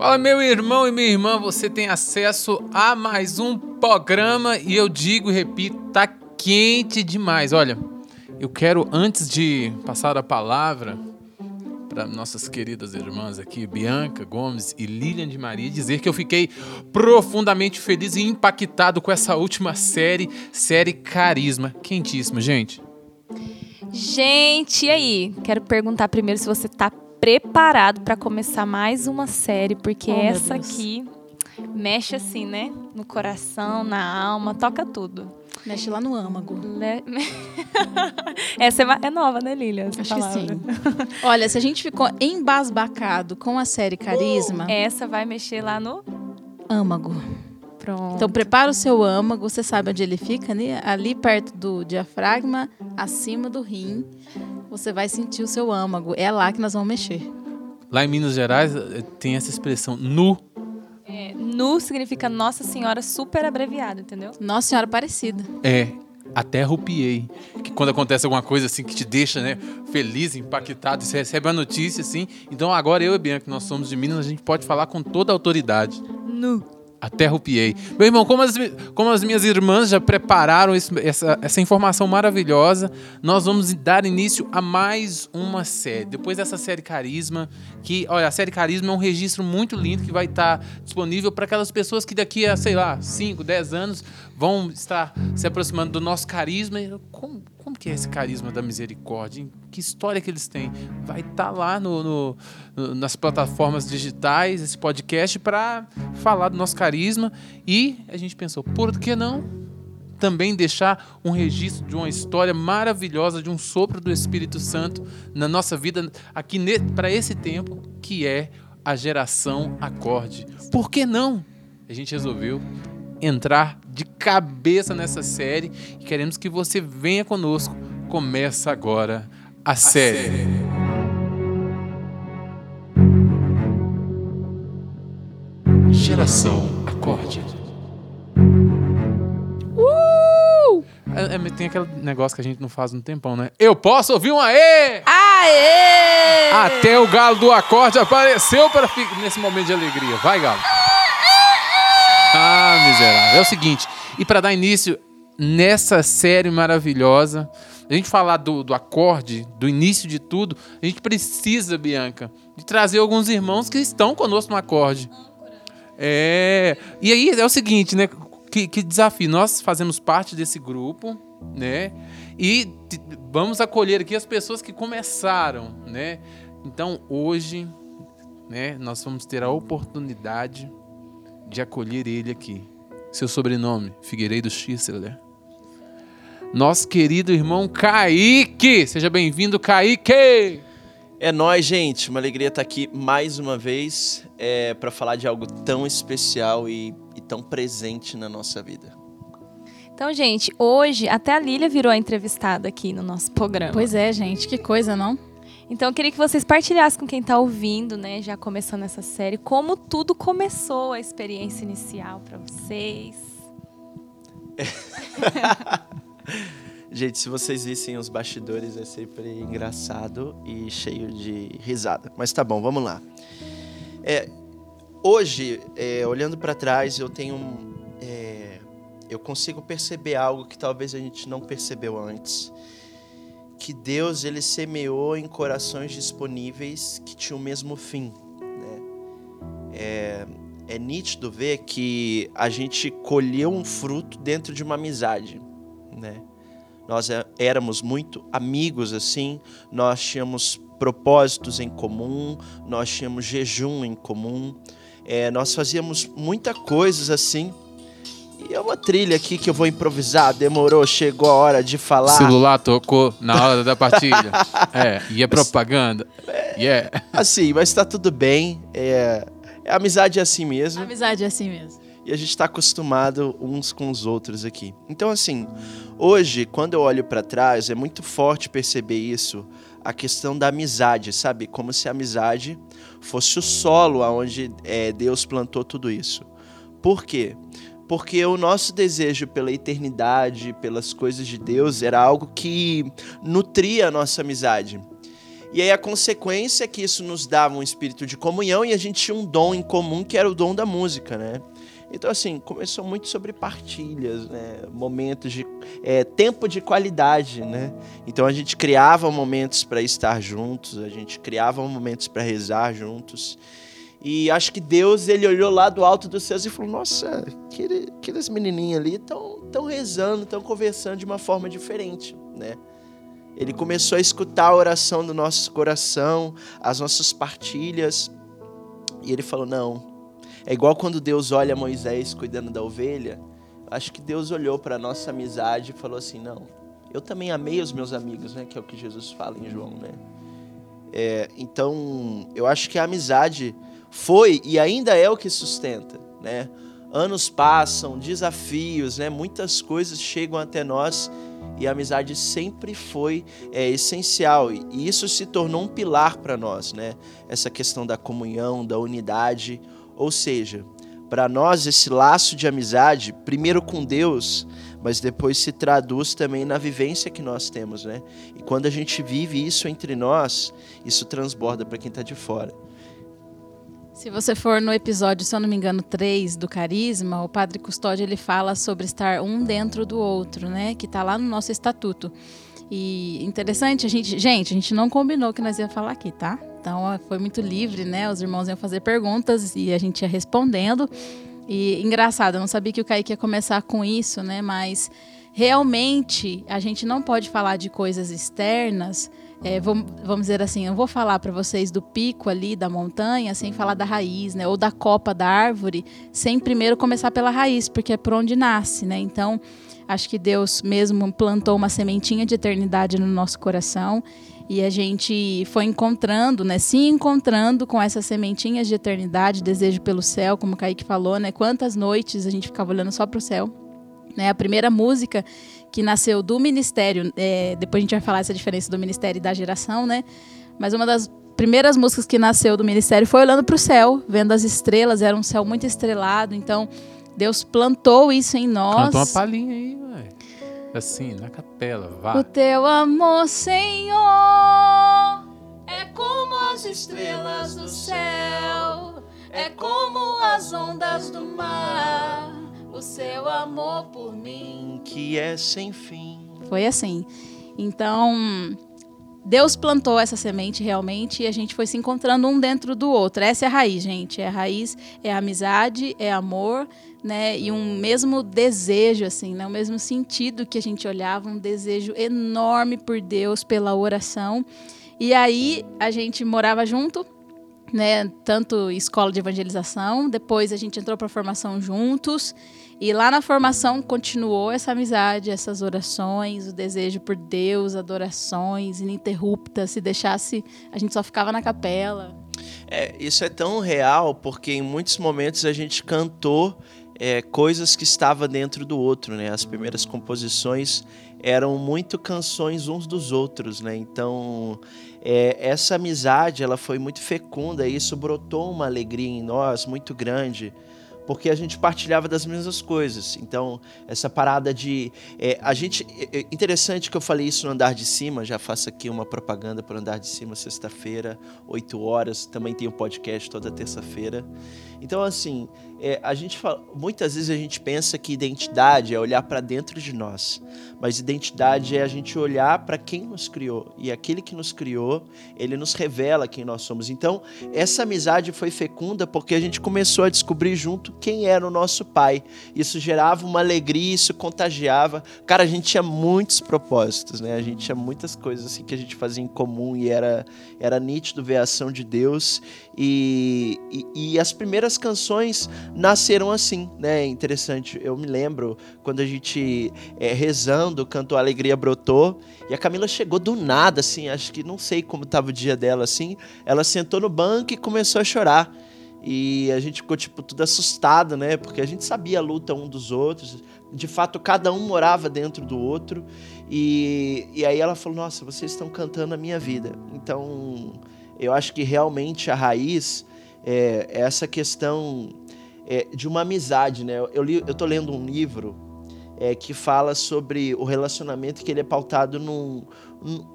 Fala, meu irmão e minha irmã, você tem acesso a mais um programa e eu digo e repito, tá quente demais. Olha, eu quero, antes de passar a palavra para nossas queridas irmãs aqui, Bianca Gomes e Lilian de Maria, dizer que eu fiquei profundamente feliz e impactado com essa última série, série Carisma. Quentíssima, gente. Gente, e aí? Quero perguntar primeiro se você tá preparado para começar mais uma série, porque Oh, essa aqui mexe assim, né? No coração, na alma, toca tudo. Mexe lá no âmago. Le- essa é, é nova, né, Lilian? Acho que palavra? sim. Olha, se a gente ficou embasbacado com a série Carisma, Essa vai mexer lá no. âmago. Pronto. Então prepara o seu âmago, você sabe onde ele fica, né? ali perto do diafragma, acima do rim. Você vai sentir o seu âmago. É lá que nós vamos mexer. Lá em Minas Gerais eh, tem essa expressão nu. É, nu significa Nossa Senhora super abreviado, entendeu? Nossa Senhora Aparecida. É, até arrupiei. Que quando acontece alguma coisa assim que te deixa, né, feliz, impactado, você recebe a notícia assim. Então agora eu e Bianca, que nós somos de Minas, a gente pode falar com toda a autoridade. Nu. Até arrupiei. Meu irmão, como as, como as minhas irmãs já prepararam essa, essa informação maravilhosa, nós vamos dar início a mais uma série. Depois dessa série Carisma, que, olha, a série Carisma é um registro muito lindo que vai estar disponível para aquelas pessoas que daqui a, sei lá, 5, 10 anos vão estar se aproximando do nosso carisma. Como, como que é esse carisma da misericórdia? Que história que eles têm? Vai estar lá no, no- no- nas plataformas digitais, esse podcast, para falar do nosso carisma. E a gente pensou, por que não também deixar um registro de uma história maravilhosa, de um sopro do Espírito Santo na nossa vida aqui para esse tempo, que é a geração acorde. Por que não? A gente resolveu entrar de cabeça nessa série e queremos que você venha conosco. Começa agora a, série. Geração Acorde. É, é, tem aquele negócio que a gente não faz um tempão, né? Eu posso ouvir um aê! Aê! Até o galo do acorde apareceu para nesse momento de alegria. Vai, galo. Ah, miserável. É o seguinte, e para dar início nessa série maravilhosa, a gente falar do, do acorde, do início de tudo, a gente precisa, Bianca, de trazer alguns irmãos que estão conosco no acorde. É. E aí é o seguinte, né? Que, que desafio. Nós fazemos parte desse grupo, né? E vamos acolher aqui as pessoas que começaram, né? Então hoje, né? Nós vamos ter a oportunidade de acolher ele aqui. Seu sobrenome, Figueiredo Schissler. Nosso querido irmão Kaique. Seja bem-vindo, Kaique! É nóis, gente. Uma alegria estar aqui mais uma vez é, para falar de algo tão especial e, e tão presente na nossa vida. Então, gente, hoje até a Lília virou a entrevistada aqui no nosso programa. Pois é, gente, que coisa, não? Então eu queria que vocês partilhassem com quem tá ouvindo, né, já começando essa série, como tudo começou, a experiência inicial para vocês. Gente, se vocês vissem os bastidores, é sempre engraçado e cheio de risada. Mas tá bom, vamos lá. É, hoje, é, olhando para trás, eu tenho. é, eu consigo perceber algo que talvez a gente não percebeu antes. Que Deus ele semeou em corações disponíveis que tinham o mesmo fim. Né? É, é nítido ver que a gente colheu um fruto dentro de uma amizade. Né? Nós é- éramos muito amigos assim, nós tínhamos propósitos em comum, nós tínhamos jejum em comum, é, nós fazíamos muita coisas assim. E é uma trilha aqui que eu vou improvisar, demorou, chegou a hora de O falar. celular tocou na hora da partilha. é, e é propaganda. Yeah. Assim, mas tá tudo bem. É, é amizade é assim mesmo. Amizade é assim mesmo. E a gente está acostumado uns com os outros aqui. Então, assim, hoje, quando eu olho para trás, é muito forte perceber isso, a questão da amizade, sabe? Como se a amizade fosse o solo aonde é, Deus plantou tudo isso. Por quê? Porque o nosso desejo pela eternidade, pelas coisas de Deus, era algo que nutria a nossa amizade. E aí a consequência é que isso nos dava um espírito de comunhão e a gente tinha um dom em comum que era o dom da música, né? Então, assim, começou muito sobre partilhas, né? momentos de. É, tempo de qualidade, né? Então a gente criava momentos para estar juntos, a gente criava momentos para rezar juntos. E acho que Deus, ele olhou lá do alto dos céus e falou: Nossa, aqueles menininhos ali estão tão rezando, estão conversando de uma forma diferente, né? Ele começou a escutar a oração do nosso coração, as nossas partilhas. E ele falou: Não, é igual quando Deus olha Moisés cuidando da ovelha. Acho que Deus olhou para a nossa amizade e falou assim: não, eu também amei os meus amigos, né? Que é o que Jesus fala em João, né? É, então, eu acho que a amizade foi e ainda é o que sustenta, né? Anos passam, desafios, né? Muitas coisas chegam até nós e a amizade sempre foi é, essencial e isso se tornou um pilar para nós, né? Essa questão da comunhão, da unidade. Ou seja, para nós esse laço de amizade, primeiro com Deus, mas depois se traduz também na vivência que nós temos, né? E quando a gente vive isso entre nós, isso transborda para quem está de fora. Se você for no episódio, se eu não me engano, 3 do Carisma, o Padre Custódio ele fala sobre estar um dentro do outro, né? Que está lá no nosso estatuto. E interessante, a gente, gente, a gente não combinou que nós ia falar aqui, tá? Então foi muito livre, né? Os irmãos iam fazer perguntas e a gente ia respondendo. E engraçado, eu não sabia que o Kaique ia começar com isso, né? Mas realmente a gente não pode falar de coisas externas. É, vamos, dizer assim, eu vou falar para vocês do pico ali da montanha sem falar da raiz, né? Ou da copa da árvore, sem primeiro começar pela raiz, porque é por onde nasce, né? Então, acho que Deus mesmo plantou uma sementinha de eternidade no nosso coração e a gente foi encontrando, né, se encontrando com essas sementinhas de eternidade, desejo pelo céu, como o Kaique falou, né? Quantas noites a gente ficava olhando só para o céu. Né, a primeira música que nasceu do ministério, é, depois a gente vai falar essa diferença do ministério e da geração, né? Mas uma das primeiras músicas que nasceu do ministério foi olhando para o céu, vendo as estrelas, era um céu muito estrelado, então Deus plantou isso em nós. Canta uma palhinha aí, velho. Assim, na capela, vá. O teu amor, Senhor, é como as estrelas do céu, é como as ondas do mar. O seu amor por mim, que é sem fim. Foi assim. Então, Deus plantou essa semente realmente e a gente foi se encontrando um dentro do outro. Essa é a raiz, gente. É a raiz, é a amizade, é amor, né? E um mesmo desejo, assim, né? O mesmo sentido que a gente olhava, um desejo enorme por Deus, pela oração. E aí a gente morava junto, né? Tanto escola de evangelização, depois a gente entrou para formação juntos. E lá na formação continuou essa amizade, essas orações, o desejo por Deus, adorações ininterruptas. Se deixasse, a gente só ficava na capela. É, isso é tão real porque em muitos momentos a gente cantou é, coisas que estavam dentro do outro, né? As primeiras composições eram muito canções uns dos outros, né? Então é, essa amizade ela foi muito fecunda e isso brotou uma alegria em nós muito grande porque a gente partilhava das mesmas coisas. Então, essa parada de. É, a gente. É, é interessante que eu falei isso no andar de cima, já faço aqui uma propaganda para andar de cima, sexta-feira, 8 horas. Também tem um podcast toda terça-feira. Então, assim, é, a gente fala, muitas vezes a gente pensa que identidade é olhar para dentro de nós, mas identidade é a gente olhar para quem nos criou e aquele que nos criou, ele nos revela quem nós somos. Então, essa amizade foi fecunda porque a gente começou a descobrir junto quem era o nosso pai. Isso gerava uma alegria, isso contagiava. Cara, a gente tinha muitos propósitos, né? A gente tinha muitas coisas assim que a gente fazia em comum e era era nítido ver a ação de Deus e, e, e as primeiras canções nasceram assim, né? Interessante. Eu me lembro quando a gente é, rezando cantou Alegria Brotou e a Camila chegou do nada, assim, acho que não sei como estava o dia dela, assim. Ela sentou no banco e começou a chorar. E a gente ficou, tipo, tudo assustado, né? Porque a gente sabia a luta um dos outros. De fato, cada um morava dentro do outro. E, e aí ela falou: Nossa, vocês estão cantando a minha vida. Então, eu acho que realmente a raiz é, é essa questão é, de uma amizade, né? Eu, li, eu tô lendo um livro é, que fala sobre o relacionamento que ele é pautado num,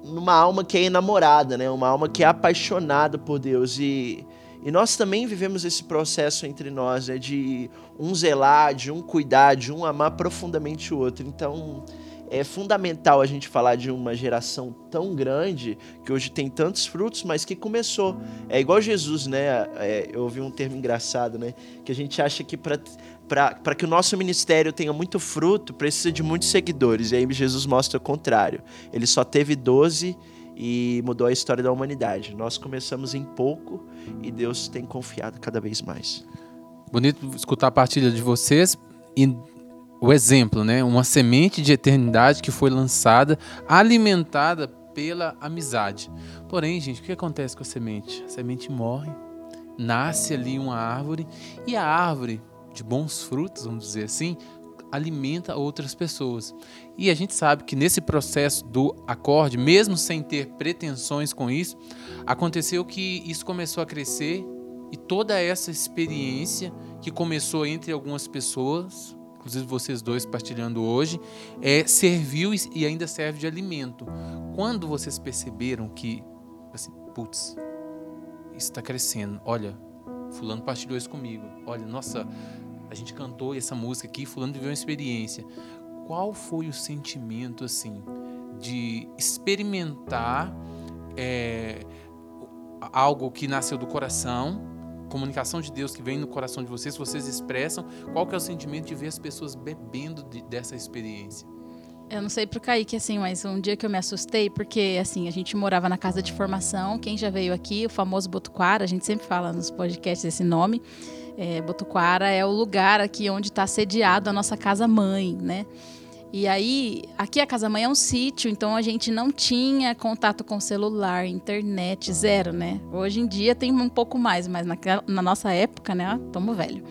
numa alma que é enamorada, né? Uma alma que é apaixonada por Deus e e nós também vivemos esse processo entre nós, né, de um zelar, de um cuidar, de um amar profundamente o outro. Então, é fundamental a gente falar de uma geração tão grande que hoje tem tantos frutos, mas que começou. É igual Jesus, né? É, eu ouvi um termo engraçado, né? Que a gente acha que para que o nosso ministério tenha muito fruto, precisa de muitos seguidores. E aí Jesus mostra o contrário. Ele só teve 12 e mudou a história da humanidade. Nós começamos em pouco e Deus tem confiado cada vez mais. Bonito escutar a partilha de vocês e o exemplo, né? Uma semente de eternidade que foi lançada, alimentada pela amizade. Porém, gente, o que acontece com a semente? A semente morre, nasce ali uma árvore e a árvore de bons frutos, vamos dizer assim, alimenta outras pessoas. E a gente sabe que nesse processo do acorde, mesmo sem ter pretensões com isso, aconteceu que isso começou a crescer e toda essa experiência que começou entre algumas pessoas, inclusive vocês dois partilhando hoje, é, serviu e ainda serve de alimento. Quando vocês perceberam que, assim, putz, isso está crescendo, olha, fulano partilhou isso comigo, olha, nossa, a gente cantou essa música aqui, fulano viveu uma experiência. Qual foi o sentimento assim de experimentar é, algo que nasceu do coração, comunicação de Deus que vem no coração de vocês, vocês expressam. Qual que é o sentimento de ver as pessoas bebendo de, dessa experiência? Eu não sei pro Kaique, assim, mas um dia que eu me assustei, porque, assim, a gente morava na casa de formação, quem já veio aqui, o famoso Botuquara, a gente sempre fala nos podcasts esse nome, é, Botuquara é o lugar aqui onde está sediado a nossa casa-mãe, né? E aí, aqui a casa-mãe é um sítio, então a gente não tinha contato com celular, internet, zero, né? Hoje em dia tem um pouco mais, mas naquela, na nossa época, né? Estamos velho.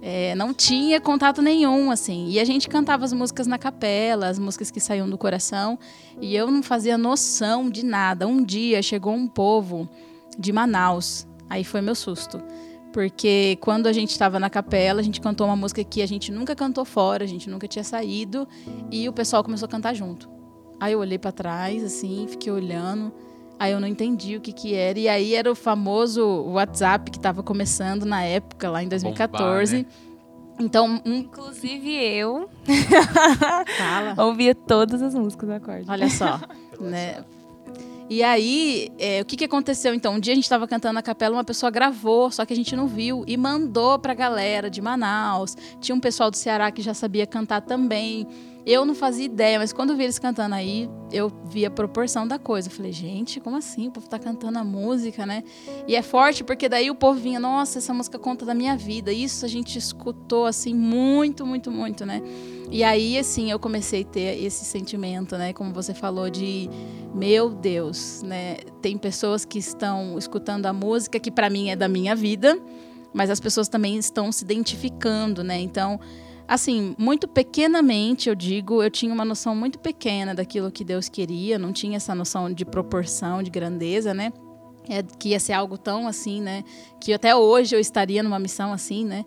É, não tinha contato nenhum, assim. E a gente cantava as músicas na capela, as músicas que saíam do coração, e eu não fazia noção de nada. Um dia chegou um povo de Manaus, aí foi meu susto porque quando a gente estava na capela, a gente cantou uma música que a gente nunca cantou fora, a gente nunca tinha saído, e o pessoal começou a cantar junto. Aí eu olhei para trás, assim, fiquei olhando, aí eu não entendi o que que era, e aí era o famoso WhatsApp que estava começando na época, lá em 2014. Bombar, né? Então, um... inclusive eu ouvia todas as músicas do acorde. Olha só, né? E aí, é, o que, que aconteceu então? Um dia a gente estava cantando na capela, uma pessoa gravou, só que a gente não viu, e mandou para a galera de Manaus. Tinha um pessoal do Ceará que já sabia cantar também. Eu não fazia ideia, mas quando eu vi eles cantando aí, eu vi a proporção da coisa. Eu falei, gente, como assim? O povo tá cantando a música, né? E é forte porque daí o povo vinha, nossa, essa música conta da minha vida. Isso a gente escutou assim muito, muito, muito, né? E aí, assim, eu comecei a ter esse sentimento, né? Como você falou, de meu Deus, né? Tem pessoas que estão escutando a música que para mim é da minha vida, mas as pessoas também estão se identificando, né? Então, assim, muito pequenamente, eu digo, eu tinha uma noção muito pequena daquilo que Deus queria, não tinha essa noção de proporção, de grandeza, né? É, que ia ser algo tão assim, né? Que até hoje eu estaria numa missão assim, né?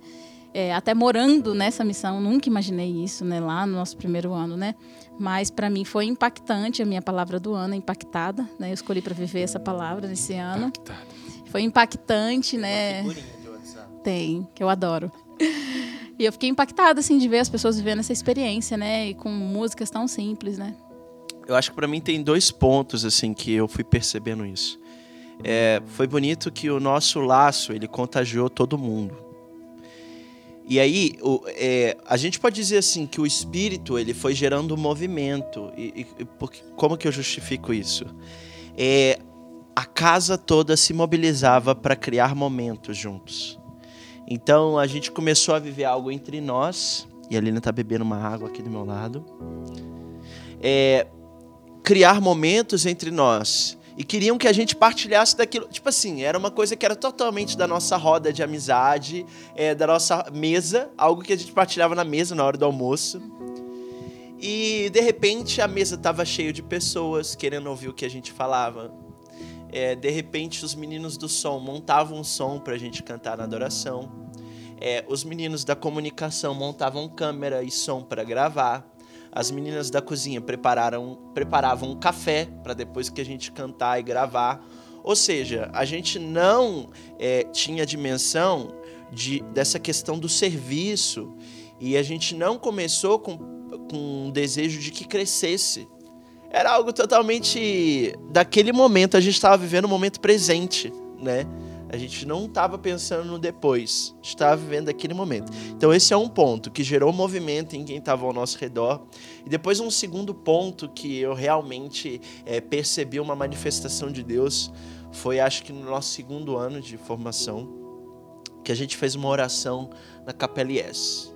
É, até morando nessa missão, nunca imaginei isso, né? Lá no nosso primeiro ano, né? Mas para mim foi impactante a minha palavra do ano, impactada, né? Eu escolhi para viver essa palavra nesse ano. Impactada. Foi impactante, né? Tem, que eu adoro. E eu fiquei impactada, assim, de ver as pessoas vivendo essa experiência, né? E com músicas tão simples, né? Eu acho que para mim tem dois pontos, assim, que eu fui percebendo isso. É, foi bonito que o nosso laço, ele contagiou todo mundo. E aí, o, é, a gente pode dizer assim que o espírito ele foi gerando movimento. E, e porque, como que eu justifico isso? É, a casa toda se mobilizava para criar momentos juntos. Então a gente começou a viver algo entre nós, e a Lina está bebendo uma água aqui do meu lado. É, criar momentos entre nós. e queriam que a gente partilhasse daquilo. Tipo assim, era uma coisa que era totalmente da nossa roda de amizade, é, da nossa mesa, algo que a gente partilhava na mesa na hora do almoço. E de repente a mesa estava cheia de pessoas querendo ouvir o que a gente falava. É, de repente os meninos do som montavam um som para a gente cantar na adoração. É, os meninos da comunicação montavam câmera e som para gravar. As meninas da cozinha prepararam, preparavam um café para depois que a gente cantar e gravar. Ou seja, a gente não é, tinha dimensão de, dessa questão do serviço e a gente não começou com, com um desejo de que crescesse. Era algo totalmente daquele momento, a gente estava vivendo o momento presente, né? A gente não estava pensando no depois, estava vivendo aquele momento. Então esse é um ponto que gerou movimento em quem estava ao nosso redor. E depois um segundo ponto que eu realmente é, percebi uma manifestação de Deus foi, acho que no nosso segundo ano de formação, que a gente fez uma oração na Capela IS.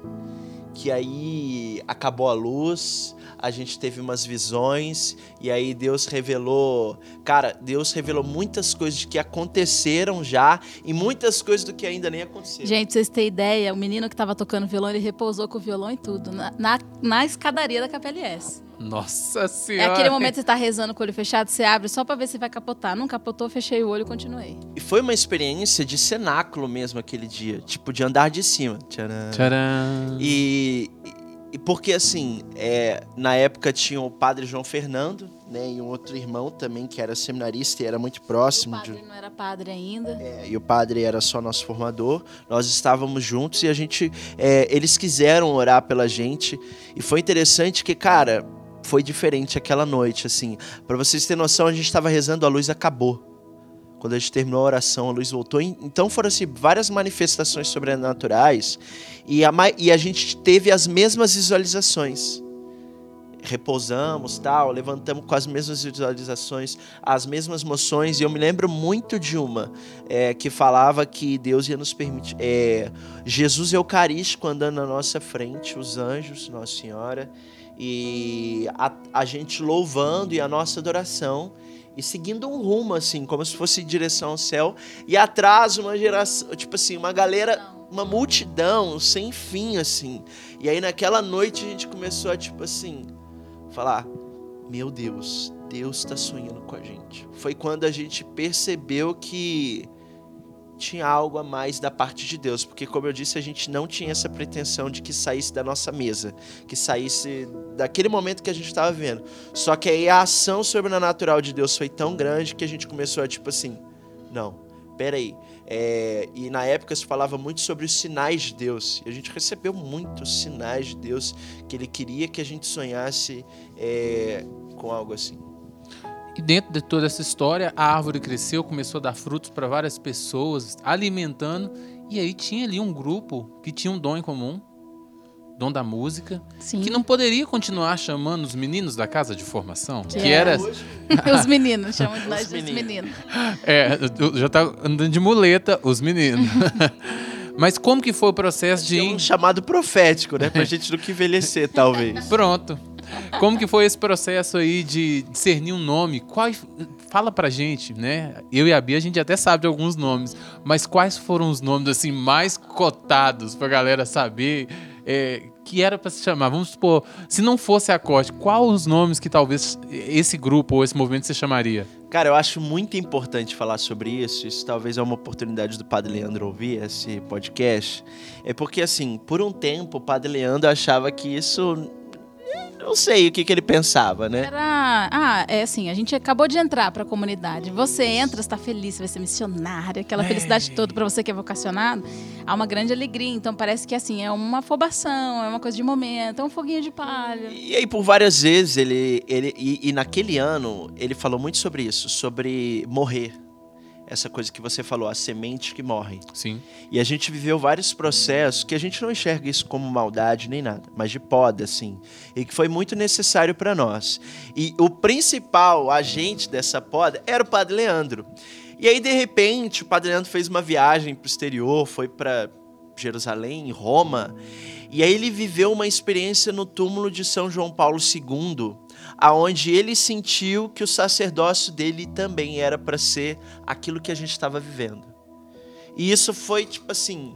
Que aí acabou a luz, a gente teve umas visões e aí Deus revelou, cara, Deus revelou muitas coisas que aconteceram já e muitas coisas do que ainda nem aconteceram. Gente, pra vocês terem ideia, o menino que tava tocando violão, ele repousou com o violão e tudo, na, na, na escadaria da Capela S. Nossa É senhora. aquele momento que você tá rezando com o olho fechado, você abre só pra ver se vai capotar. Não capotou, fechei o olho e continuei. E foi uma experiência de cenáculo mesmo aquele dia, tipo de andar de cima. Tcharam. Tcharam. E, e porque assim, é, na época tinha o padre João Fernando, né, e um outro irmão também que era seminarista e era muito O próximo de, padre não era padre ainda. É, e o padre era só nosso formador. Nós estávamos juntos e a gente, é, eles quiseram orar pela gente e foi interessante que, cara, foi diferente aquela noite, assim. Para vocês terem noção, a gente estava rezando, a luz acabou. Quando a gente terminou a oração, a luz voltou. Então foram assim, várias manifestações sobrenaturais e a, e a gente teve as mesmas visualizações. Repousamos, tal, levantamos com as mesmas visualizações, as mesmas moções. E eu me lembro muito de uma é, que falava que Deus ia nos permitir. É, Jesus Eucarístico andando na nossa frente, os anjos, Nossa Senhora, e a, a gente louvando e a nossa adoração e seguindo um rumo, assim, como se fosse direção ao céu, e atrás uma geração, tipo assim, uma galera, uma multidão sem fim, assim. E aí naquela noite a gente começou a, tipo assim, falar: Meu Deus, Deus está sonhando com a gente. Foi quando a gente percebeu que tinha algo a mais da parte de Deus, porque como eu disse, a gente não tinha essa pretensão de que saísse da nossa mesa, que saísse daquele momento que a gente estava vendo. Só que aí a ação sobrenatural de Deus foi tão grande que a gente começou a tipo assim, não, peraí. É, e na época se falava muito sobre os sinais de Deus. E a gente recebeu muitos sinais de Deus que Ele queria que a gente sonhasse é, com algo assim. E dentro de toda essa história, a árvore cresceu, começou a dar frutos para várias pessoas, alimentando. E aí tinha ali um grupo que tinha um dom em comum, dom da música, Sim. que não poderia continuar chamando os meninos da casa de formação, que, Que era Os meninos, chamam de nós Os os meninos. É, já tá andando de muleta, os meninos. Mas como que foi o processo de... É um chamado profético, né? Pra gente nunca envelhecer, talvez. Pronto. Como que foi esse processo aí de discernir um nome? Quais, fala pra gente, né? Eu e a Bia, a gente até sabe de alguns nomes, mas quais foram os nomes assim mais cotados pra galera saber é, que era pra se chamar? Vamos supor, se não fosse a corte, quais os nomes que talvez esse grupo ou esse movimento se chamaria? Cara, eu acho muito importante falar sobre isso. Isso talvez é uma oportunidade do Padre Leandro ouvir esse podcast. É porque, assim, por um tempo, o Padre Leandro achava que isso. Não sei o que, que ele pensava, né? Era. Ah, é assim, a gente acabou de entrar pra comunidade. Você entra, você tá feliz, você vai ser missionária, aquela É. felicidade toda pra você que é vocacionado. Há uma grande alegria. Então parece que assim, é uma afobação, é uma coisa de momento, é um foguinho de palha. E aí, por várias vezes, ele. ele e, e naquele ano, ele falou muito sobre isso, sobre morrer. Essa coisa que você falou, a semente que morre. Sim. E a gente viveu vários processos que a gente não enxerga isso como maldade nem nada, mas de poda, assim. E que foi muito necessário para nós. E o principal agente dessa poda era o Padre Leandro. E aí, de repente, o Padre Leandro fez uma viagem pro exterior, foi para Jerusalém, Roma. E aí ele viveu uma experiência no túmulo de São João Paulo II, aonde ele sentiu que o sacerdócio dele também era para ser aquilo que a gente estava vivendo. E isso foi tipo assim,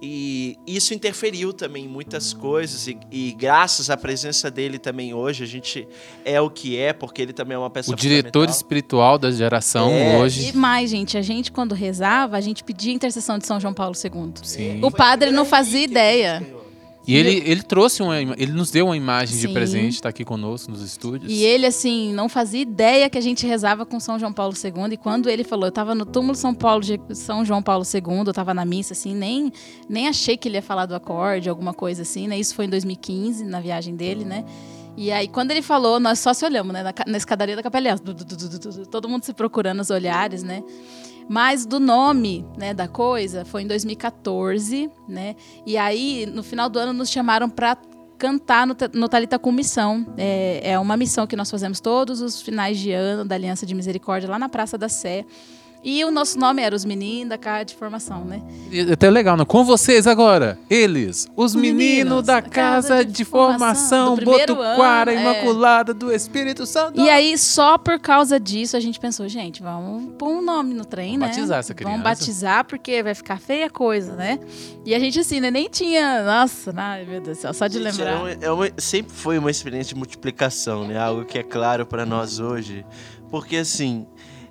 e isso interferiu também em muitas coisas, e, e, graças à presença dele também hoje, a gente é o que é, porque ele também é uma pessoa. O diretor espiritual da geração é. hoje. E mais, gente, a gente, quando rezava, a gente pedia intercessão de São João Paulo II. Sim. O padre não fazia ideia. E ele, ele trouxe uma ele nos deu uma imagem Sim. de presente, está aqui conosco nos estúdios. E ele, assim, não fazia ideia que a gente rezava com São João Paulo II. E quando ele falou, eu estava no túmulo São Paulo de São João Paulo II, eu estava na missa, assim, nem, nem achei que ele ia falar do acorde, alguma coisa assim, né? Isso foi em 2015, na viagem dele, né? E aí, quando ele falou, nós só se olhamos, né? Na, na escadaria da capela, todo mundo se procurando os olhares, né? Mas do nome, né, da coisa, foi em 2014, né? E aí, no final do ano, nos chamaram para cantar no, no Talita com Missão. É, é uma missão que nós fazemos todos os finais de ano da Aliança de Misericórdia lá na Praça da Sé. E o nosso nome era os meninos da casa de formação, né? E até legal, né? Com vocês agora, eles, os meninos, meninos da casa, casa de, de, formação, Botuquara, ano, é. Imaculada é. do Espírito Santo. E aí, só por causa disso, a gente pensou, gente, vamos pôr um nome no trem, vamos né? Batizar essa criança. Vamos batizar, porque vai ficar feia a coisa, né? E a gente, assim, né, nem tinha. Nossa, ai, meu Deus do céu, só de gente, lembrar. É uma, é uma, sempre foi uma experiência de multiplicação, né? Algo que é claro para nós hoje. Porque, assim,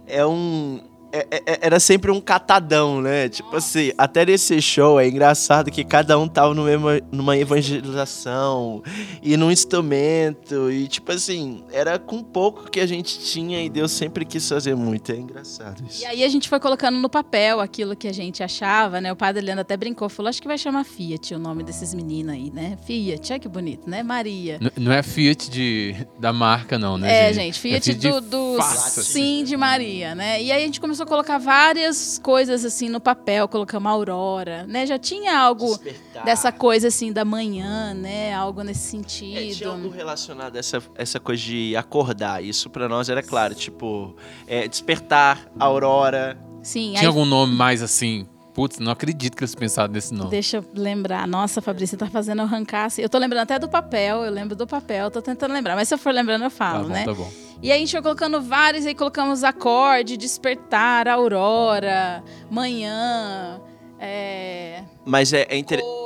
é um é, é, é, era sempre um catadão, né? Tipo assim, até nesse show é engraçado que cada um tava numa, numa evangelização e num instrumento. E tipo assim, era com pouco que a gente tinha e Deus sempre quis fazer muito. É engraçado isso. E aí a gente foi colocando no papel aquilo que a gente achava, né? O padre Leandro até brincou, falou: acho que vai chamar Fiat o nome desses meninos aí, né? Fiat, olha que bonito, né? Maria. N não é Fiat de, da marca, não, né? É, gente, Fiat, é Fiat do, do sim de Maria, né? E aí a gente começou a colocar várias coisas assim no papel, colocamos Aurora, né? Já tinha algo Despertar. dessa coisa assim da manhã, né? Algo nesse sentido. É, tinha algo relacionado a essa, essa coisa de acordar. Isso para nós era claro, tipo, é, despertar, Aurora. Sim. Tinha aí... algum nome mais assim Putz, não acredito que eles pensaram nesse nome. Deixa eu lembrar. Nossa, Fabrício, tá fazendo eu arrancar assim. Eu tô lembrando até do papel, eu lembro do papel, tô tentando lembrar. Mas se eu for lembrando, eu falo, tá bom, né? Tá bom. E aí a gente foi colocando vários, aí colocamos acorde, despertar, aurora, manhã. É... Mas é, é interessante.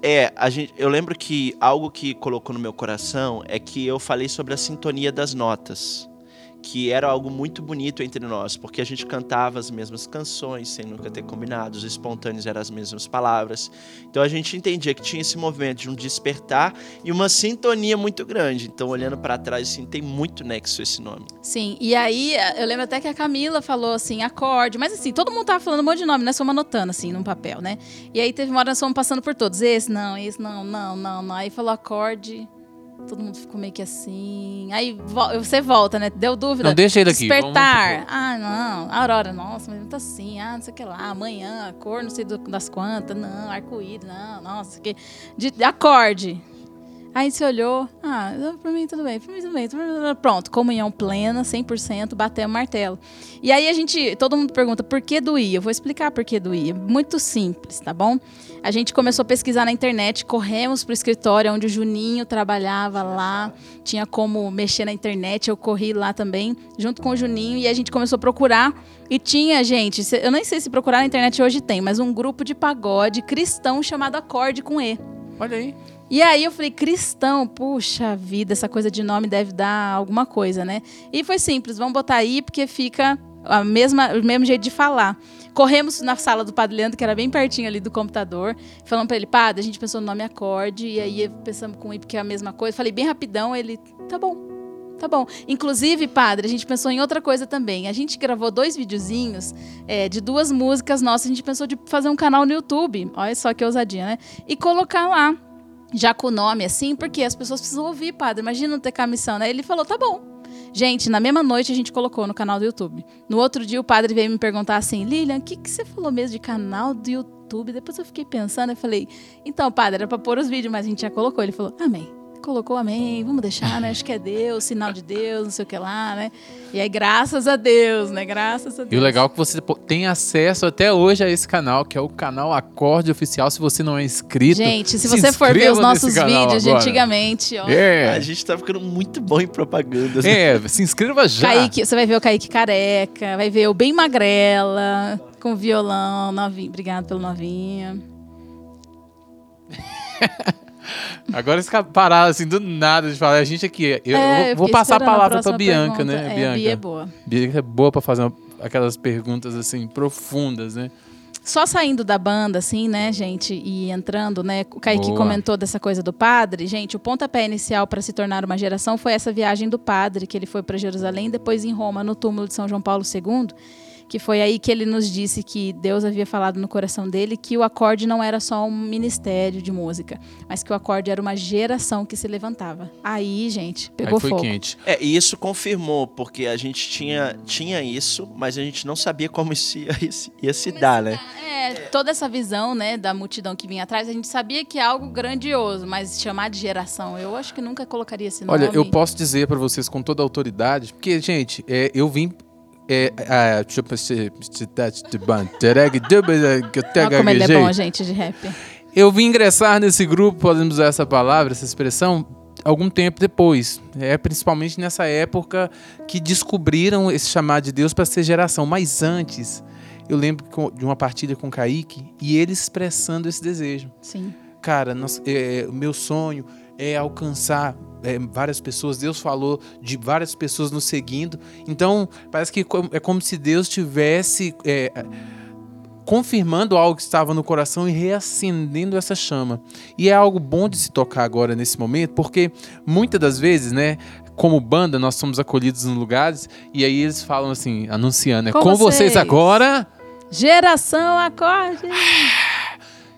É, a gente, eu lembro que algo que colocou no meu coração é que eu falei sobre a sintonia das notas que era algo muito bonito entre nós, porque a gente cantava as mesmas canções sem nunca ter combinado, os espontâneos eram as mesmas palavras. Então a gente entendia que tinha esse movimento de um despertar e uma sintonia muito grande. Então olhando para trás assim, tem muito nexo esse nome. Sim, e aí eu lembro até que a Camila falou assim, acorde, mas assim, todo mundo tava falando um monte de nome, nós fomos anotando assim num papel, né? E aí teve uma hora nós fomos passando por todos, esse não, esse não, não, não, não. Aí falou acorde, Todo mundo ficou meio que assim. Aí você volta, né? Deu dúvida. Não, deixa ele aqui. Despertar. Ah, não. Aurora, nossa, mas muito assim. Ah, não sei o que lá. Amanhã, cor, não sei das quantas. Não, arco-íris, não. Nossa, que. De acorde. Aí você olhou, ah, pra mim tudo bem, pra mim tudo bem. Pronto, comunhão plena, 100%, bateu o martelo. E aí a gente, todo mundo pergunta por que doía. Eu vou explicar por que doía. Muito simples, tá bom? A gente começou a pesquisar na internet, corremos pro escritório onde o Juninho trabalhava lá, tinha como mexer na internet, eu corri lá também, junto com o Juninho, e a gente começou a procurar. E tinha, gente, eu nem sei se procurar na internet hoje tem, mas um grupo de pagode cristão chamado Acorde com E. Olha aí. E aí eu falei, cristão, puxa vida, essa coisa de nome deve dar alguma coisa, né? E foi simples, vamos botar aí porque fica a mesma, o mesmo jeito de falar. Corremos na sala do Padre Leandro, que era bem pertinho ali do computador, falando para ele, Padre, a gente pensou no nome acorde, e aí pensamos com I porque é a mesma coisa. Falei bem rapidão, ele, tá bom. Tá bom. Inclusive, padre, a gente pensou em outra coisa também. A gente gravou dois videozinhos é, de duas músicas nossas. A gente pensou de fazer um canal no YouTube. Olha só que ousadia, né? E colocar lá já com o nome assim, porque as pessoas precisam ouvir, padre. Imagina não ter comissão, né? Ele falou, tá bom. Gente, na mesma noite a gente colocou no canal do YouTube. No outro dia o padre veio me perguntar assim, Lilian, o que, que você falou mesmo de canal do YouTube? Depois eu fiquei pensando, eu falei, então, padre, era pra pôr os vídeos, mas a gente já colocou. Ele falou, amém colocou amém, vamos deixar, né? Acho que é Deus, sinal de Deus, não sei o que lá, né? E aí, graças a Deus, né? Graças a Deus. E o legal é que você tem acesso até hoje a esse canal, que é o canal Acorde Oficial, se você não é inscrito. Gente, se se você for ver os nossos vídeos de antigamente, ó. A É, gente tá ficando muito bom em propagandas. né? é, se inscreva já. Kaique, você vai ver o Kaique careca, vai ver o bem magrela, com violão, novinho. Obrigado pelo novinho. Agora eles pararam assim do nada de falar. A gente aqui, eu, É, eu vou passar a palavra pra próxima Bianca, pergunta. né? É, Bianca. Bia é boa. Bianca é boa pra fazer uma- aquelas perguntas assim profundas, né? Só saindo da banda, assim, né, gente, e entrando, né? O Kaique Boa. comentou dessa coisa do padre. Gente, o pontapé inicial para se tornar uma geração foi essa viagem do padre, que ele foi para Jerusalém, depois em Roma, no túmulo de São João Paulo II, que foi aí que ele nos disse que Deus havia falado no coração dele que o acorde não era só um ministério de música, mas que o acorde era uma geração que se levantava. Aí, gente, pegou Aí foi fogo. quente. É, e isso confirmou, porque a gente tinha, tinha isso, mas a gente não sabia como isso ia, ia se dar, né? É, toda essa visão, né, da multidão que vinha atrás, a gente sabia que é algo grandioso, mas chamar de geração, eu acho que nunca colocaria esse nome. Olha, eu posso dizer pra vocês com toda a autoridade, porque, gente, é, eu vim. É, é, eu se- Olha como ele é bom, gente, de rap. Eu vim ingressar nesse grupo, podemos usar essa palavra, essa expressão, algum tempo depois. É principalmente nessa época que descobriram esse chamado de Deus para ser geração. Mas antes, eu lembro de uma partilha com o Kaique e ele expressando esse desejo. Sim. Cara, nós- é, o meu sonho é alcançar é, várias pessoas. Deus falou de várias pessoas nos seguindo. Então, parece que é como se Deus tivesse é, confirmando algo que estava no coração e reacendendo essa chama. E é algo bom de se tocar agora nesse momento, porque muitas das vezes, né? Como banda, nós somos acolhidos em lugares e aí eles falam assim, anunciando, né? Com Com, vocês vocês." agora, Geração acorde.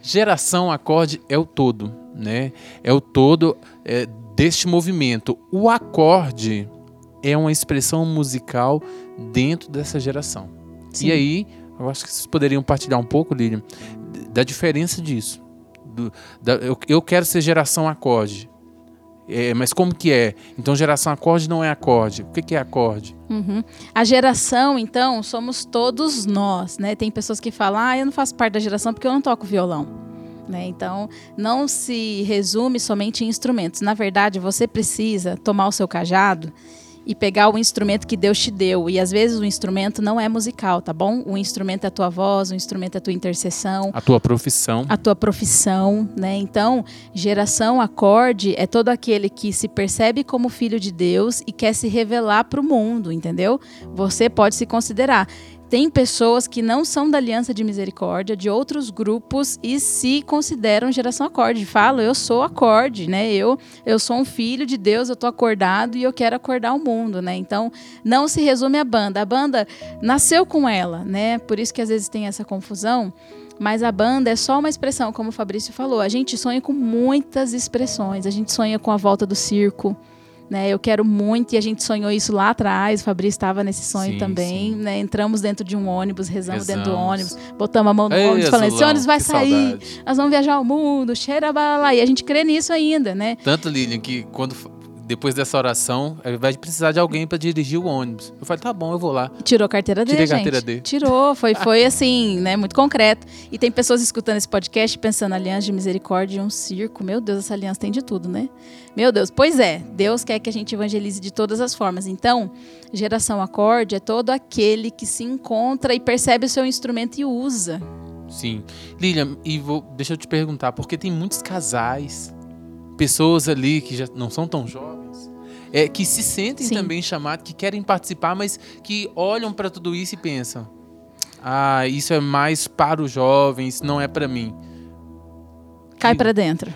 Geração acorde é o todo, né? É o todo é, deste movimento. O acorde é uma expressão musical dentro dessa geração. Sim. E aí, eu acho que vocês poderiam partilhar um pouco, Lilian, da diferença disso. Do- da- eu, eu quero ser geração acorde. É, mas como que é? Então, geração acorde não é acorde. O que, que é acorde? Uhum. A geração, então, somos todos nós, né? Tem pessoas que falam, ah, eu não faço parte da geração porque eu não toco violão. Né? Então, não se resume somente em instrumentos. Na verdade, você precisa tomar o seu cajado e pegar o instrumento que Deus te deu. E às vezes o instrumento não é musical, tá bom? O instrumento é a tua voz, o instrumento é a tua intercessão, A tua profissão. a tua profissão, né? Então, geração acorde é todo aquele que se percebe como filho de Deus e quer se revelar para o mundo, entendeu? Você pode se considerar. Tem pessoas que não são da Aliança de Misericórdia, de outros grupos e se consideram geração acorde. Falam, eu sou acorde, né? Eu, eu sou um filho de Deus, eu tô acordado e eu quero acordar o mundo, né? Então, não se resume à banda. A banda nasceu com ela, né? Por isso que às vezes tem essa confusão. Mas a banda é só uma expressão, como o Fabrício falou. A gente sonha com muitas expressões. A gente sonha com a volta do circo. Né, eu quero muito, e a gente sonhou isso lá atrás. O Fabrício estava nesse sonho Sim, também. sim. Né, entramos dentro de um ônibus, rezamos, dentro do Rezamos. ônibus, botamos a mão no Ei, ônibus, falando: esse ônibus vai sair, saudade. nós vamos viajar ao mundo, cheira balala. E a gente crê nisso ainda, né? Tanto, Lilian, que quando depois dessa oração, eh, vai precisar de alguém para dirigir o ônibus. Eu falei, tá bom, eu vou lá. Tirou a carteira dele, Tirei a gente. carteira dele. Tirou, foi, foi assim, né, muito concreto. E tem pessoas escutando esse podcast pensando, aliança de misericórdia e um circo. Meu Deus, essa aliança tem de tudo, né? Meu Deus, pois é, Deus quer que a gente evangelize de todas as formas. Então, geração acorde é todo aquele que se encontra e percebe o seu instrumento e usa. Sim. Lilian, e vou, deixa eu te perguntar, porque tem muitos casais, pessoas ali que já não são tão jovens, é, que se sentem Sim. também chamados, que querem participar, mas que olham para tudo isso e pensam: ah, isso é mais para os jovens, não é para mim. Cai pra dentro.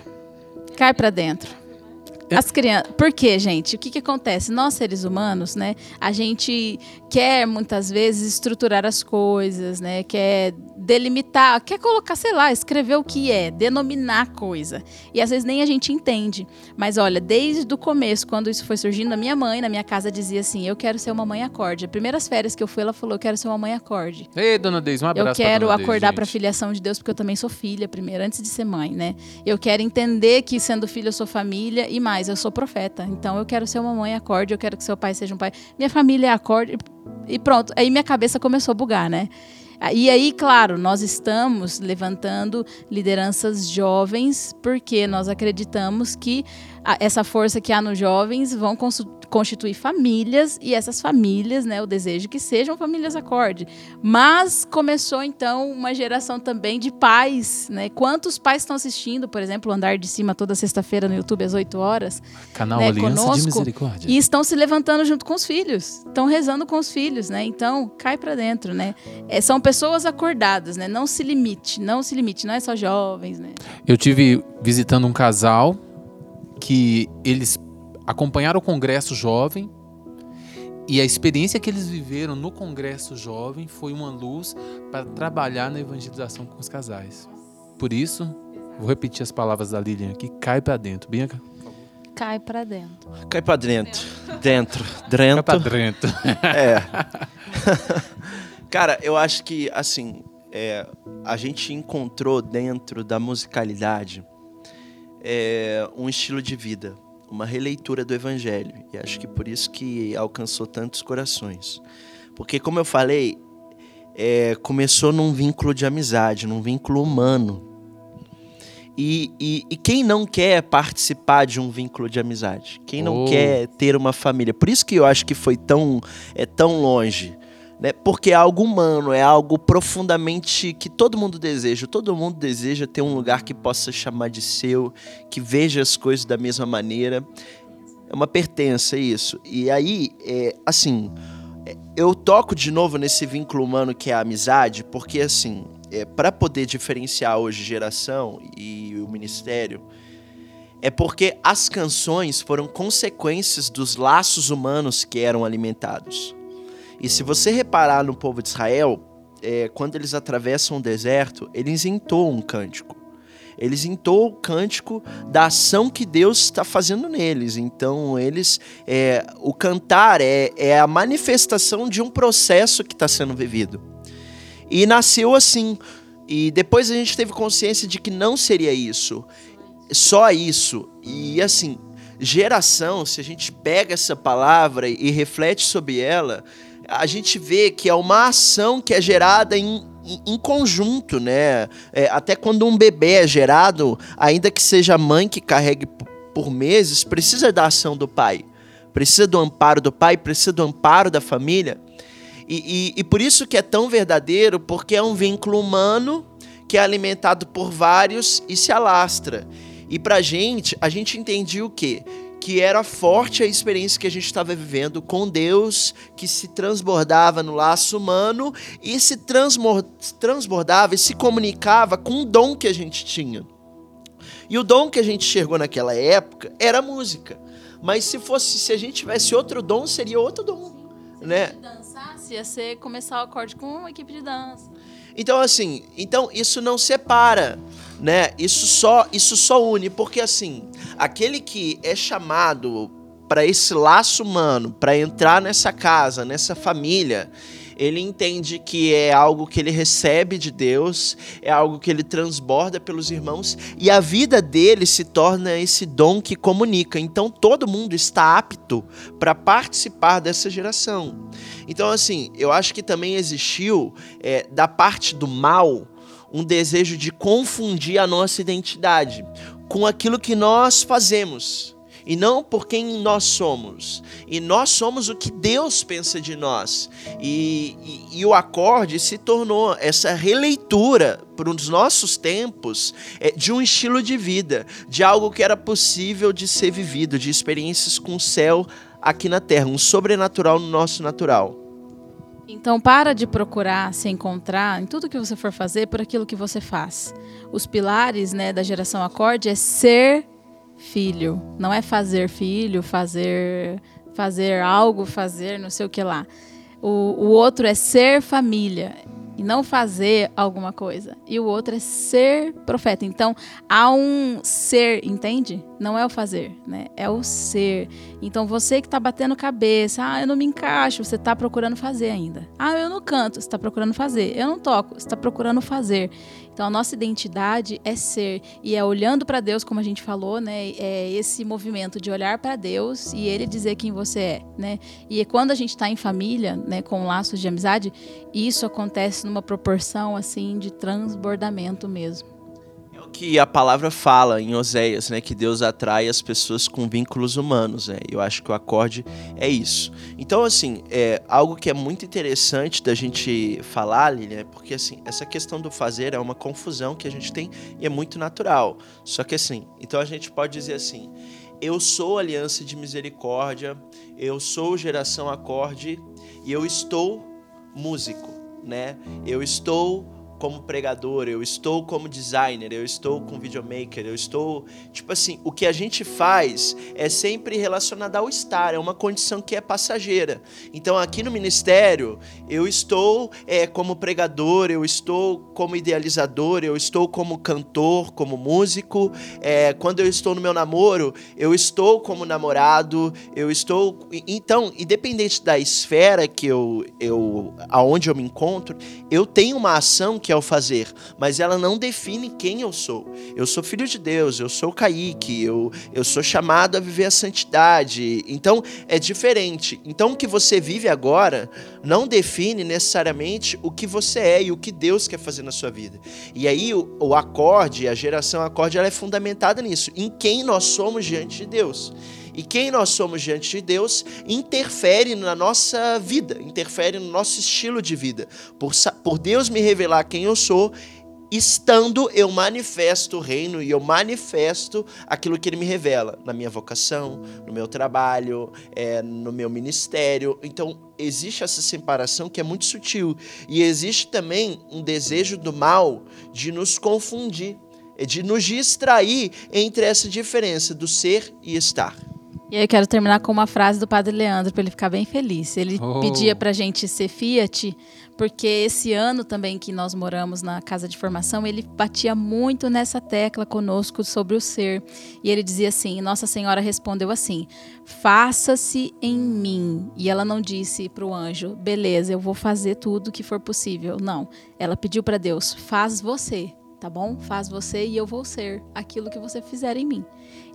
Cai pra dentro. É. As crianças. Por quê, gente? O que, que acontece? Nós, seres humanos, né? A gente quer muitas vezes estruturar as coisas, né? Quer delimitar, quer colocar, sei lá, escrever o que é, denominar coisa. E às vezes nem a gente entende. Mas olha, desde o começo, quando isso foi surgindo, a minha mãe na minha casa dizia assim: Eu quero ser uma mãe acorde. As primeiras férias que eu fui, ela falou: Eu quero ser uma mãe acorde. Ei, dona Deise, um abraço Eu quero pra acordar para a filiação de Deus, porque eu também sou filha primeiro, antes de ser mãe, né? Eu quero entender que sendo filha eu sou família e mais, eu sou profeta. Então eu quero ser uma mãe acorde, eu quero que seu pai seja um pai. Minha família acorde e pronto. Aí minha cabeça começou a bugar, né? E aí, claro, nós estamos levantando lideranças jovens porque nós acreditamos que essa força que há nos jovens vão constituir famílias e essas famílias, né, o desejo que sejam famílias acorde. Mas começou então uma geração também de pais, né? Quantos pais estão assistindo, por exemplo, o Andar de Cima toda sexta-feira no YouTube às 8 horas? Canal né, Aliança de conosco, Misericórdia. E estão se levantando junto com os filhos, estão rezando com os filhos, né? Então, cai pra dentro, né? É, são pessoas acordadas, né? Não se limite, não se limite, não é só jovens, né? Eu tive visitando um casal que eles acompanharam o Congresso Jovem e a experiência que eles viveram no Congresso Jovem foi uma luz para trabalhar na evangelização com os casais. Por isso, vou repetir as palavras da Lilian aqui, cai para dentro. Bianca, Cai pra dentro. Cai pra dentro. Dentro. cai para Drento. dentro. É. Cara, eu acho que, assim, é, a gente encontrou dentro da musicalidade é, um estilo de vida, uma releitura do evangelho. E acho que por isso que alcançou tantos corações. Porque, como eu falei, é, começou num vínculo de amizade, num vínculo humano. E, e, e quem não quer participar de um vínculo de amizade? Quem não Oh. quer ter uma família? Por isso que eu acho que foi tão, é, tão longe. Né? Porque é algo humano, é algo profundamente que todo mundo deseja. Todo mundo deseja ter um lugar que possa chamar de seu, que veja as coisas da mesma maneira. É uma pertença, isso. E aí, é, assim, eu toco de novo nesse vínculo humano que é a amizade, porque, assim, é, para poder diferenciar hoje geração e o ministério, é porque as canções foram consequências dos laços humanos que eram alimentados. E se você reparar no povo de Israel, é, quando eles atravessam o deserto, eles entoam um cântico. Eles entoam o cântico da ação que Deus está fazendo neles. Então, eles, é, o cantar é, é a manifestação de um processo que está sendo vivido. E nasceu assim. E depois a gente teve consciência de que não seria isso. Só isso. E assim, geração, se a gente pega essa palavra e reflete sobre ela, a gente vê que é uma ação que é gerada em, em, conjunto, né? É, até quando um bebê é gerado, ainda que seja a mãe que carregue por meses, precisa da ação do pai. Precisa do amparo do pai, precisa do amparo da família. E, e, e por isso que é tão verdadeiro, porque é um vínculo humano que é alimentado por vários e se alastra. E pra gente, a gente entendia o quê? Que era forte a experiência que a gente estava vivendo com Deus, que se transbordava no laço humano e se transbordava e se comunicava com o dom que a gente tinha. E o dom que a gente enxergou naquela época era música. Mas se fosse, se a gente tivesse outro dom, seria outro dom, né? dançasse, ia ser começar o acorde com uma equipe de dança. Então assim, então isso não separa, né? Isso só isso só une, porque assim, aquele que é chamado para esse laço humano, para entrar nessa casa, nessa família, ele entende que é algo que ele recebe de Deus, é algo que ele transborda pelos irmãos e a vida dele se torna esse dom que comunica. Então todo mundo está apto para participar dessa geração. Então, assim, eu acho que também existiu, é, da parte do mal, um desejo de confundir a nossa identidade com aquilo que nós fazemos. E não por quem nós somos. E nós somos o que Deus pensa de nós. E, e, e o acorde se tornou essa releitura para os nossos tempos é, de um estilo de vida, de algo que era possível de ser vivido, de experiências com o céu aqui na terra, um sobrenatural no nosso natural. Então, para de procurar se encontrar em tudo que você for fazer por aquilo que você faz. Os pilares né, da geração acorde é ser filho. Não é fazer filho, fazer, fazer algo, fazer não sei o que lá. O, o outro é ser família. Não fazer alguma coisa. E o outro é ser profeta. Então, há um ser, entende? Não é o fazer, né? É o ser. Então, você que está batendo cabeça, ah, eu não me encaixo, você está procurando fazer ainda. Ah, eu não canto, você está procurando fazer. Eu não toco, você está procurando fazer. Então, a nossa identidade é ser. E é olhando para Deus, como a gente falou, né? É esse movimento de olhar para Deus e Ele dizer quem você é, né? E quando a gente está em família, né, com laços de amizade, isso acontece numa proporção, assim, de transbordamento mesmo que a palavra fala em Oséias, né, que Deus atrai as pessoas com vínculos humanos, né? Eu acho que o acorde é isso. Então, assim, é algo que é muito interessante da gente falar, Lilian, é porque assim, essa questão do fazer é uma confusão que a gente tem e é muito natural. Só que assim, então a gente pode dizer assim, eu sou aliança de misericórdia, eu sou geração acorde e eu estou músico, né? Eu estou como pregador, eu estou como designer, eu estou com videomaker, eu estou. Tipo assim, o que a gente faz é sempre relacionado ao estar, é uma condição que é passageira. Então, aqui no ministério, eu estou é, como pregador, eu estou como idealizador, eu estou como cantor, como músico. É, quando eu estou no meu namoro, eu estou como namorado, eu estou. Então, independente da esfera que eu, eu aonde eu me encontro, eu tenho uma ação que é fazer, mas ela não define quem eu sou. Eu sou filho de Deus, eu sou Kaique, eu, eu sou chamado a viver a santidade. Então é diferente. Então o que você vive agora não define necessariamente o que você é e o que Deus quer fazer na sua vida. E aí o, o acorde, a geração acorde, ela é fundamentada nisso, em quem nós somos diante de Deus. E quem nós somos diante de Deus interfere na nossa vida, interfere no nosso estilo de vida. Por, por Deus me revelar quem eu sou, estando eu manifesto o reino e eu manifesto aquilo que ele me revela na minha vocação, no meu trabalho, é, no meu ministério. Então existe essa separação que é muito sutil e existe também um desejo do mal de nos confundir, de nos distrair entre essa diferença do ser e estar. E aí eu quero terminar com uma frase do Padre Leandro para ele ficar bem feliz. Ele oh. pedia para a gente ser Fiat, porque esse ano também que nós moramos na casa de formação, ele batia muito nessa tecla conosco sobre o ser. E ele dizia assim: Nossa Senhora respondeu assim: Faça-se em mim. E ela não disse para o anjo: Beleza, eu vou fazer tudo que for possível. Não. Ela pediu para Deus: Faz você, tá bom? Faz você e eu vou ser aquilo que você fizer em mim.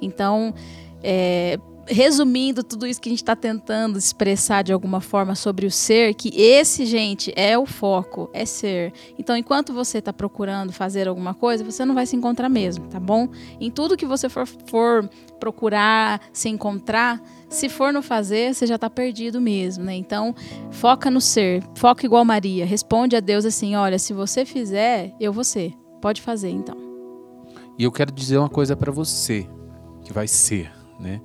Então, é, resumindo tudo isso que a gente está tentando expressar de alguma forma sobre o ser, que esse, gente, é o foco, é ser. Então, enquanto você está procurando fazer alguma coisa, você não vai se encontrar mesmo, tá bom? Em tudo que você for, for procurar se encontrar, se for no fazer, você já está perdido mesmo, né? Então, foca no ser, foca igual Maria, responde a Deus assim: olha, se você fizer, eu vou ser. Pode fazer, então. E eu quero dizer uma coisa para você, que vai ser, né?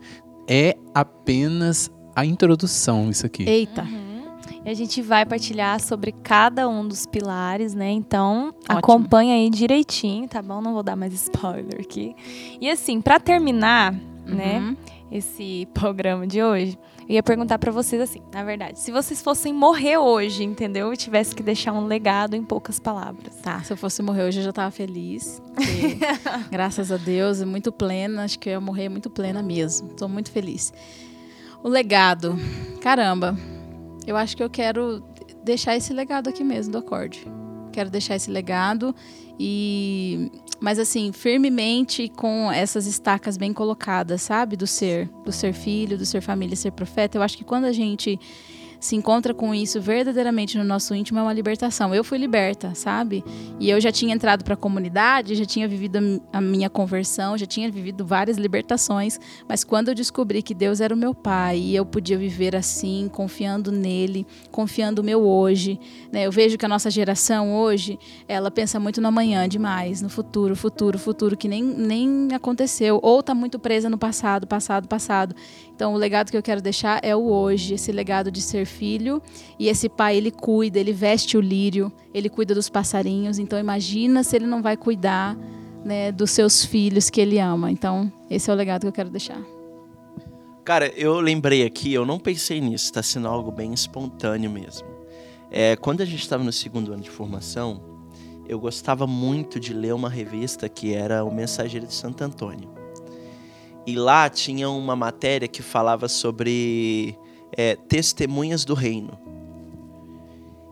É apenas a introdução, isso aqui. Eita. Uhum. E a gente vai partilhar sobre cada um dos pilares, né? Então, Ótimo. acompanha aí direitinho, tá bom? Não vou dar mais spoiler aqui. E assim, para terminar, né, uhum. né, esse programa de hoje, eu ia perguntar para vocês assim, na verdade, se vocês fossem morrer hoje, entendeu? E tivesse que deixar um legado em poucas palavras. Tá, se eu fosse morrer hoje, eu já tava feliz. Porque, graças a Deus, é muito plena. Acho que eu ia morrer muito plena mesmo. Tô muito feliz. O legado. Caramba. Eu acho que eu quero deixar esse legado aqui mesmo do acorde. Quero deixar esse legado e mas assim, firmemente com essas estacas bem colocadas, sabe? Do ser, do ser filho, do ser família, ser profeta. Eu acho que quando a gente se encontra com isso verdadeiramente no nosso íntimo é uma libertação. Eu fui liberta, sabe? E eu já tinha entrado para a comunidade, já tinha vivido a minha conversão, já tinha vivido várias libertações, mas quando eu descobri que Deus era o meu pai e eu podia viver assim, confiando nele, confiando no meu hoje, né? Eu vejo que a nossa geração hoje, ela pensa muito no amanhã demais, no futuro, futuro, futuro que nem, nem aconteceu ou está muito presa no passado, passado, passado. Então, o legado que eu quero deixar é o hoje, esse legado de ser filho. E esse pai, ele cuida, ele veste o lírio, ele cuida dos passarinhos. Então, imagina se ele não vai cuidar né, dos seus filhos que ele ama. Então, esse é o legado que eu quero deixar. Cara, eu lembrei aqui, eu não pensei nisso, está sendo algo bem espontâneo mesmo. É, quando a gente estava no segundo ano de formação, eu gostava muito de ler uma revista que era O Mensageiro de Santo Antônio. E lá tinha uma matéria que falava sobre é, testemunhas do reino.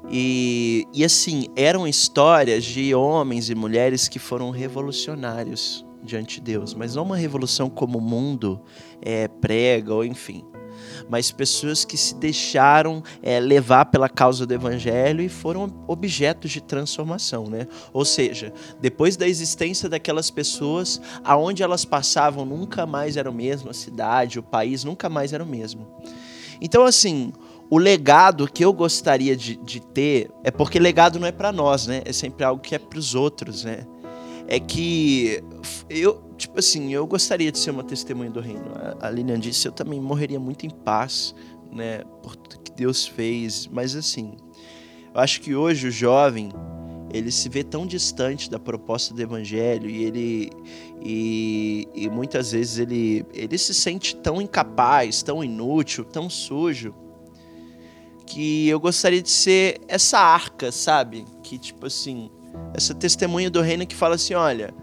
E, e assim, eram histórias de homens e mulheres que foram revolucionários diante de Deus, mas não uma revolução como o mundo é, prega ou enfim mas pessoas que se deixaram é, levar pela causa do evangelho e foram objetos de transformação, né? Ou seja, depois da existência daquelas pessoas, aonde elas passavam nunca mais era o mesmo, a cidade, o país nunca mais era o mesmo. Então, assim, o legado que eu gostaria de, de ter é porque legado não é para nós, né? É sempre algo que é para os outros, né? É que eu, tipo assim, eu gostaria de ser uma testemunha do reino. A Lilian disse, eu também morreria muito em paz, né, por tudo que Deus fez. Mas assim, eu acho que hoje o jovem ele se vê tão distante da proposta do evangelho e ele e, e muitas vezes ele ele se sente tão incapaz, tão inútil, tão sujo que eu gostaria de ser essa arca, sabe? Que tipo assim, essa testemunha do reino que fala assim, olha,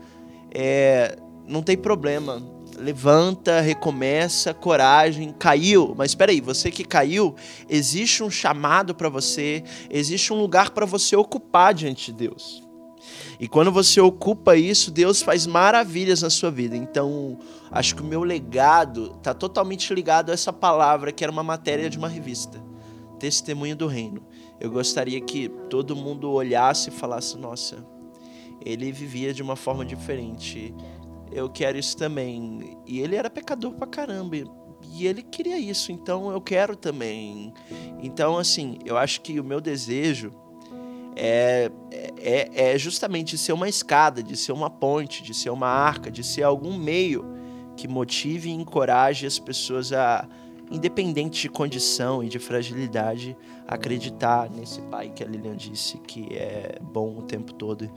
é, não tem problema. Levanta, recomeça, coragem, caiu, mas espera aí, você que caiu, existe um chamado para você, existe um lugar para você ocupar diante de Deus. E quando você ocupa isso, Deus faz maravilhas na sua vida. Então, acho que o meu legado está totalmente ligado a essa palavra que era uma matéria de uma revista, Testemunho do Reino. Eu gostaria que todo mundo olhasse e falasse: nossa, ele vivia de uma forma diferente eu quero isso também. E ele era pecador pra caramba. E ele queria isso, então eu quero também. Então, assim, eu acho que o meu desejo é, é, é justamente ser uma escada, de ser uma ponte, de ser uma arca, de ser algum meio que motive e encoraje as pessoas a, independente de condição e de fragilidade, acreditar nesse pai que a Lilian disse que é bom o tempo todo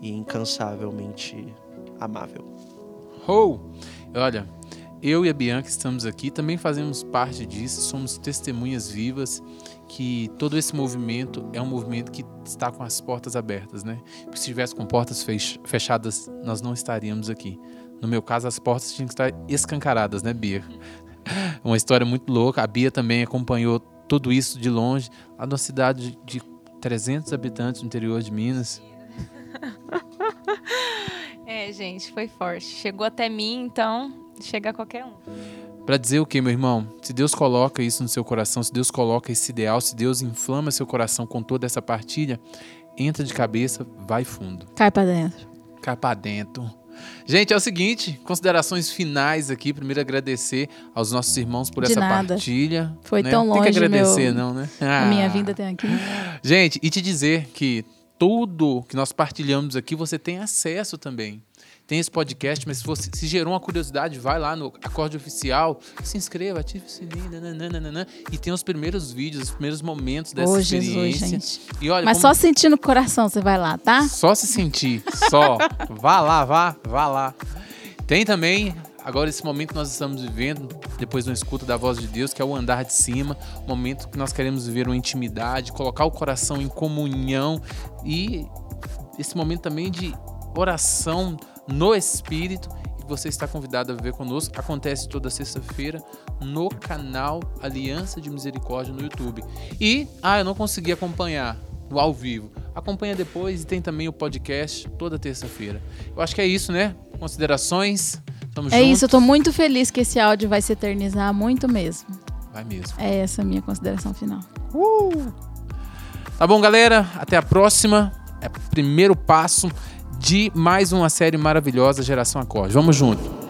e incansavelmente amável. Olha, eu e a Bianca estamos aqui, também fazemos parte disso, somos testemunhas vivas que todo esse movimento é um movimento que está com as portas abertas, né? Porque se tivesse com portas fechadas, nós não estaríamos aqui. No meu caso, as portas tinham que estar escancaradas, né, Bia? Uma história muito louca. A Bia também acompanhou tudo isso de longe, lá numa cidade de 300 habitantes no interior de Minas. É, gente, foi forte. Chegou até mim, então chega a qualquer um. Para dizer o que, meu irmão? Se Deus coloca isso no seu coração, se Deus coloca esse ideal, se Deus inflama seu coração com toda essa partilha, entra de cabeça, vai fundo. Cai para dentro. Cai para dentro. Gente, é o seguinte, considerações finais aqui. Primeiro agradecer aos nossos irmãos por de essa nada. partilha. Foi né? tão longe Tem que agradecer, meu... não, né? Ah. A minha vida tem aqui. Gente, e te dizer que tudo que nós partilhamos aqui você tem acesso também tem esse podcast, mas se você se gerou uma curiosidade, vai lá no Acorde Oficial, se inscreva, ative o sininho, nananana, e tem os primeiros vídeos, os primeiros momentos dessa oh, experiência. Jesus, e olha, mas como... só sentindo o coração você vai lá, tá? Só se sentir, só. vá lá, vá, vá lá. Tem também agora esse momento que nós estamos vivendo, depois do escuta da voz de Deus, que é o andar de cima, momento que nós queremos viver uma intimidade, colocar o coração em comunhão e esse momento também de oração no Espírito você está convidado a viver conosco. Acontece toda sexta-feira no canal Aliança de Misericórdia no YouTube. E, ah, eu não consegui acompanhar no ao vivo. Acompanha depois e tem também o podcast toda terça-feira. Eu acho que é isso, né? Considerações. Tamo é juntos. isso, eu tô muito feliz que esse áudio vai se eternizar muito mesmo. Vai mesmo. É essa a minha consideração final. Uh! Tá bom, galera? Até a próxima. É o primeiro passo de mais uma série maravilhosa, Geração Acorde. Vamos junto.